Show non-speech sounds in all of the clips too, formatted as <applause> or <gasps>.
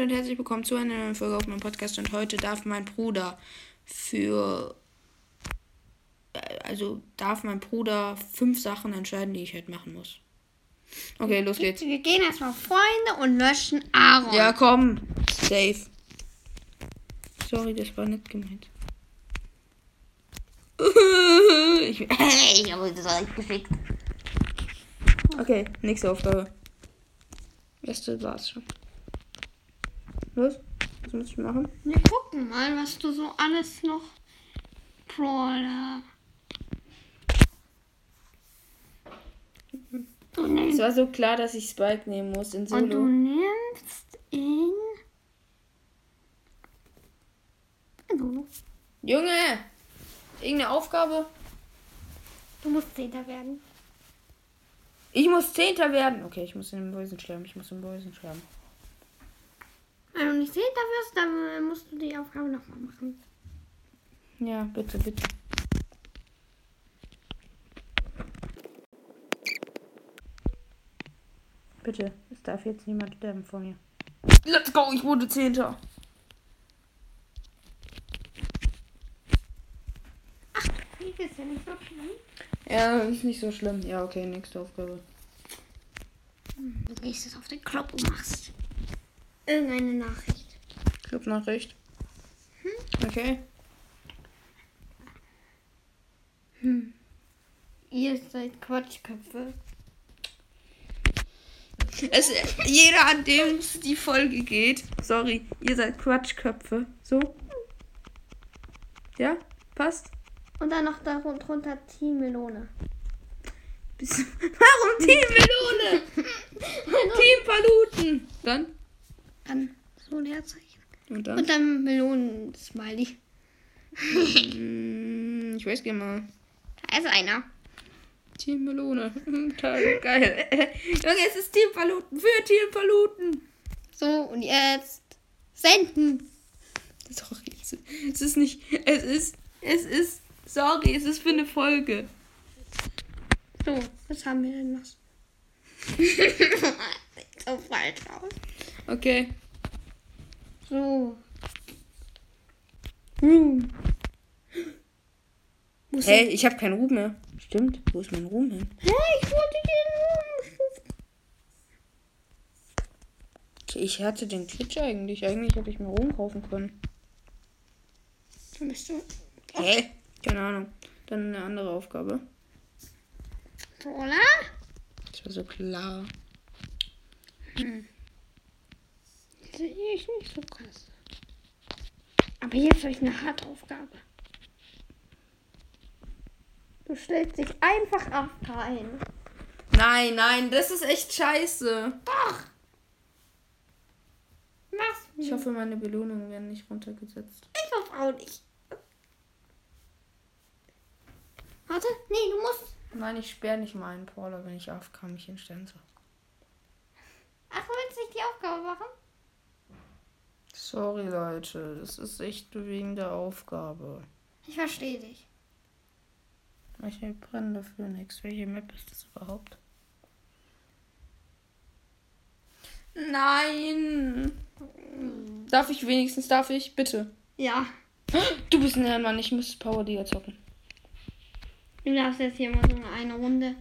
Leute und herzlich willkommen zu einer neuen Folge auf meinem Podcast. Und heute darf mein Bruder für. äh, Also darf mein Bruder fünf Sachen entscheiden, die ich halt machen muss. Okay, los geht's. Wir gehen erstmal Freunde und löschen Aaron. Ja, komm. Safe. Sorry, das war nicht gemeint. <laughs> Ich, ich habe das euch geschickt. okay, nächste Aufgabe. Erste war's schon. Los, was muss ich machen? Wir gucken mal, was du so alles noch Brawler. Es war so klar, dass ich Spike nehmen muss in und du Solo. nimmst ihn. Junge! Irgendeine Aufgabe? du musst Zehnter werden. Ich muss Zehnter werden. Okay, ich muss in den Mäusen sterben. Ich muss in den Mäusen sterben. Wenn du nicht Zehnter wirst, dann musst du die Aufgabe nochmal machen. Ja, bitte, bitte. Bitte, es darf jetzt niemand sterben vor mir. Let's go, ich wurde Zehnter. Das ist ja nicht so schlimm. Ja, ist nicht so schlimm. Ja, okay, nächste Aufgabe. Du gehst jetzt auf den und machst irgendeine Nachricht. Clubnachricht. Okay. Ihr seid Quatschköpfe. Es, jeder, an dem es die Folge geht. Sorry, ihr seid Quatschköpfe. So? Ja? Passt? Und dann noch darunter Team Melone. <laughs> Warum Team Melone? <laughs> Team Paluten. Dann? Dann so ein Herzeichen. Und dann? Und dann Melonen-Smiley. Mm, Ich weiß gerne mal. Da ist einer. Team Melone. Total <laughs> geil. <laughs> Junge, es ist Team Paluten für Team Paluten. So, und jetzt senden. Sorry, es- ist nicht. Es ist. Es ist. Sorry, es ist für eine Folge. So, was haben wir denn noch? <laughs> So falsch aus. Okay. So. Hm. Muss Hey, ich habe keinen Ruhm mehr. Stimmt. Wo ist mein Ruhm hin? Hey, ich wollte den. Ich hatte den Glitch eigentlich. Eigentlich hätte ich mir Ruhm kaufen können. Dann bist du. Hä? Keine Ahnung. Dann eine andere Aufgabe. Oder? Das war so klar. Sehe ich nicht so krass. Aber jetzt habe ich eine harte Aufgabe. Du stellst dich einfach AFK ein. Nein, nein, das ist echt scheiße. Doch! Was? Ich hoffe, meine Belohnungen werden nicht runtergesetzt. Ich hoffe auch nicht. Warte, nee, du musst. Nein, ich sperre nicht meinen Paula, wenn ich AFK mich hinstellen soll. Ach, du willst nicht die Aufgabe machen? Sorry, Leute. Das ist echt wegen der Aufgabe. Ich verstehe dich. Ich brenne dafür nichts. Welche Map ist das überhaupt? Nein! Darf ich wenigstens, darf ich? Bitte. Ja. Du bist ein Ehrenmann, ich muss Power Liga zocken. Du darfst jetzt hier mal so eine Runde.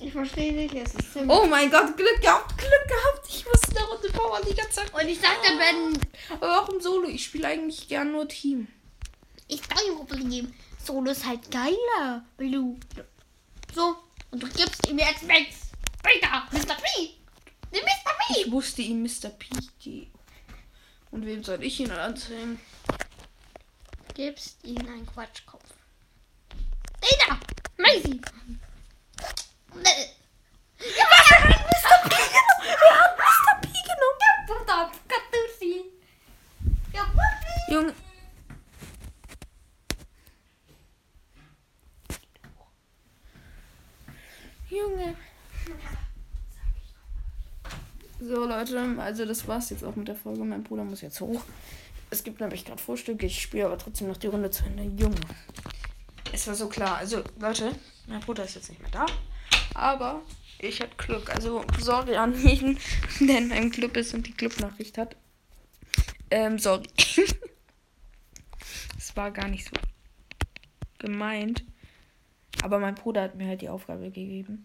Ich verstehe dich, es ist ziemlich. Oh mein Gott, Glück gehabt, Glück gehabt. Ich muss Zocken. Und ich sag dann, wenn Aber auch im Solo. Ich spiele eigentlich gern nur Team. ich kein Problem. Solo ist halt geiler, Blue. So, und du gibst ihm jetzt Max. Weiter, Mr. P. Nimm Mr. P. Ich musste ihm Mr. P geben. Und wem soll ich ihn anzeigen? Gibst ihm einen Quatschkopf. Dana, Maisie. Ja, hat Mr. P genommen. Er hat Mr. P genommen. Ja, verdammt, Katusi. Ja, Papi. Junge. Junge. So Leute, also das war's jetzt auch mit der Folge. Mein Bruder muss jetzt hoch. Es gibt nämlich gerade Frühstück. Ich spiele aber trotzdem noch die Runde zu Ende. Junge. Es war so klar. Also Leute, mein Bruder ist jetzt nicht mehr da. Aber ich hatte Glück. Also sorry an jeden, der in meinem Club ist und die Clubnachricht hat. Ähm, sorry. <laughs> War gar nicht so gemeint. Aber mein Bruder hat mir halt die Aufgabe gegeben.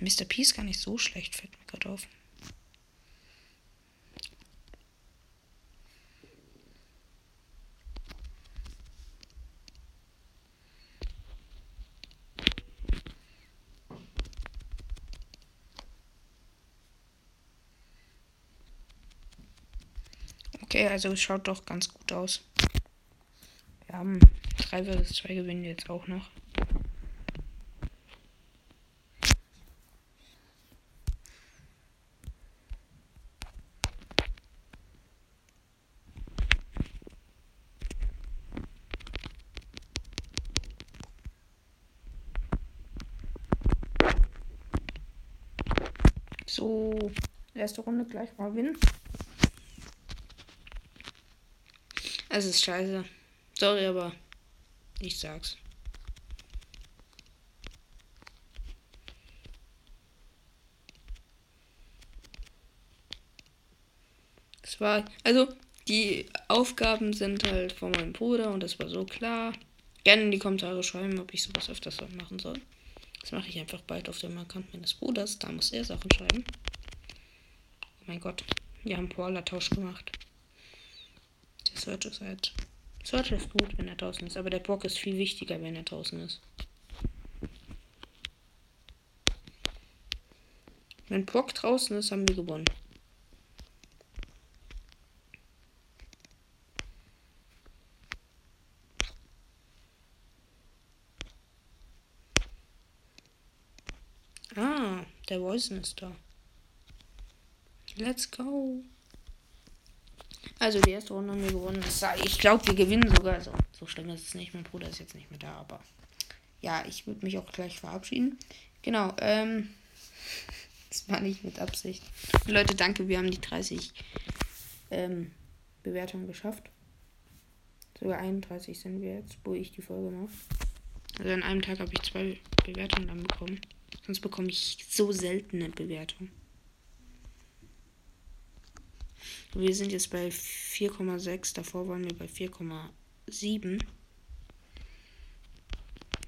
Mr. P ist gar nicht so schlecht, fällt mir gerade auf. Okay, also es schaut doch ganz gut aus. Wir haben 3 vs 2 gewinnen jetzt auch noch. So, erste Runde gleich mal gewinnen. Es ist scheiße. Sorry, aber ich sag's. Es war, also die Aufgaben sind halt von meinem Bruder und das war so klar. Gerne in die Kommentare schreiben, ob ich sowas öfters machen soll. Das mache ich einfach bald auf dem Account meines Bruders. Da muss er Sachen schreiben. Oh mein Gott, wir haben Brawler-Tausch gemacht. Search ist halt. Search ist gut, wenn er draußen ist, aber der Brock ist viel wichtiger, wenn er draußen ist. Wenn Brock draußen ist, haben wir gewonnen. Ah, der Voice ist da. Let's go. Also die erste Runde haben wir gewonnen. Ich glaube, wir gewinnen sogar. Also, so schlimm ist es nicht. Mein Bruder ist jetzt nicht mehr da, aber ja, ich würde mich auch gleich verabschieden. Genau, ähm. <laughs> Das war nicht mit Absicht. Leute, danke, wir haben die 30 ähm, Bewertungen geschafft. Sogar 31 sind wir jetzt, wo ich die Folge mache. Also an einem Tag habe ich zwei Bewertungen dann bekommen. Sonst bekomme ich so seltene Bewertungen. Wir sind jetzt bei 4,6. Davor waren wir bei 4,7.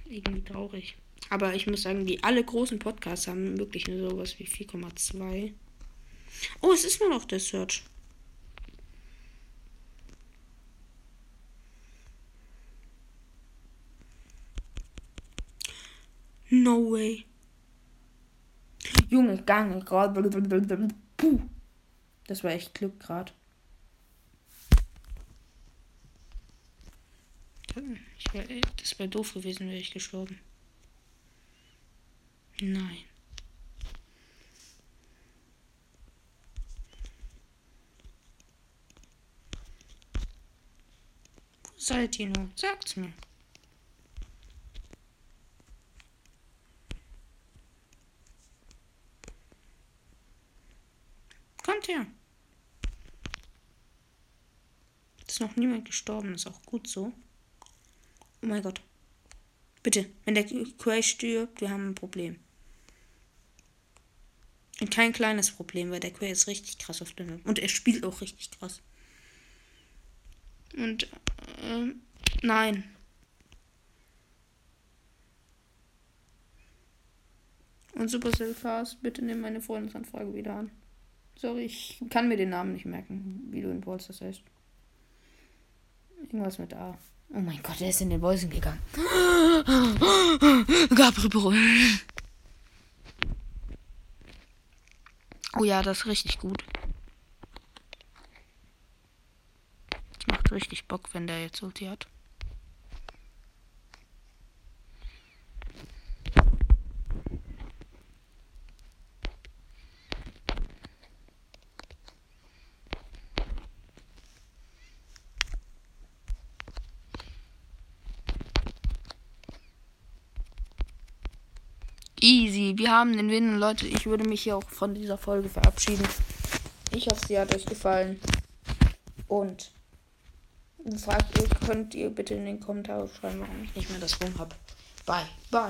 Irgendwie traurig. Aber ich muss sagen, die alle großen Podcasts haben wirklich nur sowas wie 4,2. Oh, es ist nur noch der Search. No way. Junge, Gang. Puh. Das war echt Glück gerade. das wäre doof gewesen, wäre ich gestorben. Nein. Wo seid ihr nur? Sagt's mir. Kommt her. Ist noch niemand gestorben, ist auch gut so. Oh mein Gott. Bitte, wenn der Quay stirbt, wir haben ein Problem. Und kein kleines Problem, weil der Quay ist richtig krass auf der Map. Und er spielt auch richtig krass. Und, äh, nein. Und Supercell Fast, bitte nimm meine Freundesanfrage wieder an. Sorry, ich kann mir den Namen nicht merken, wie du in Balls das heißt. Irgendwas mit A. Oh mein Gott, er ist in den Mäusen gegangen. <gasps> Gabriel. Oh ja, das ist richtig gut. Das macht richtig Bock, wenn der jetzt Ulti hat. Easy. Wir haben den Win. Leute, ich würde mich hier auch von dieser Folge verabschieden. Ich hoffe, sie hat euch gefallen. Und fragt könnt ihr bitte in den Kommentaren schreiben, warum ich nicht mehr das Rum habe. Bye. Bye.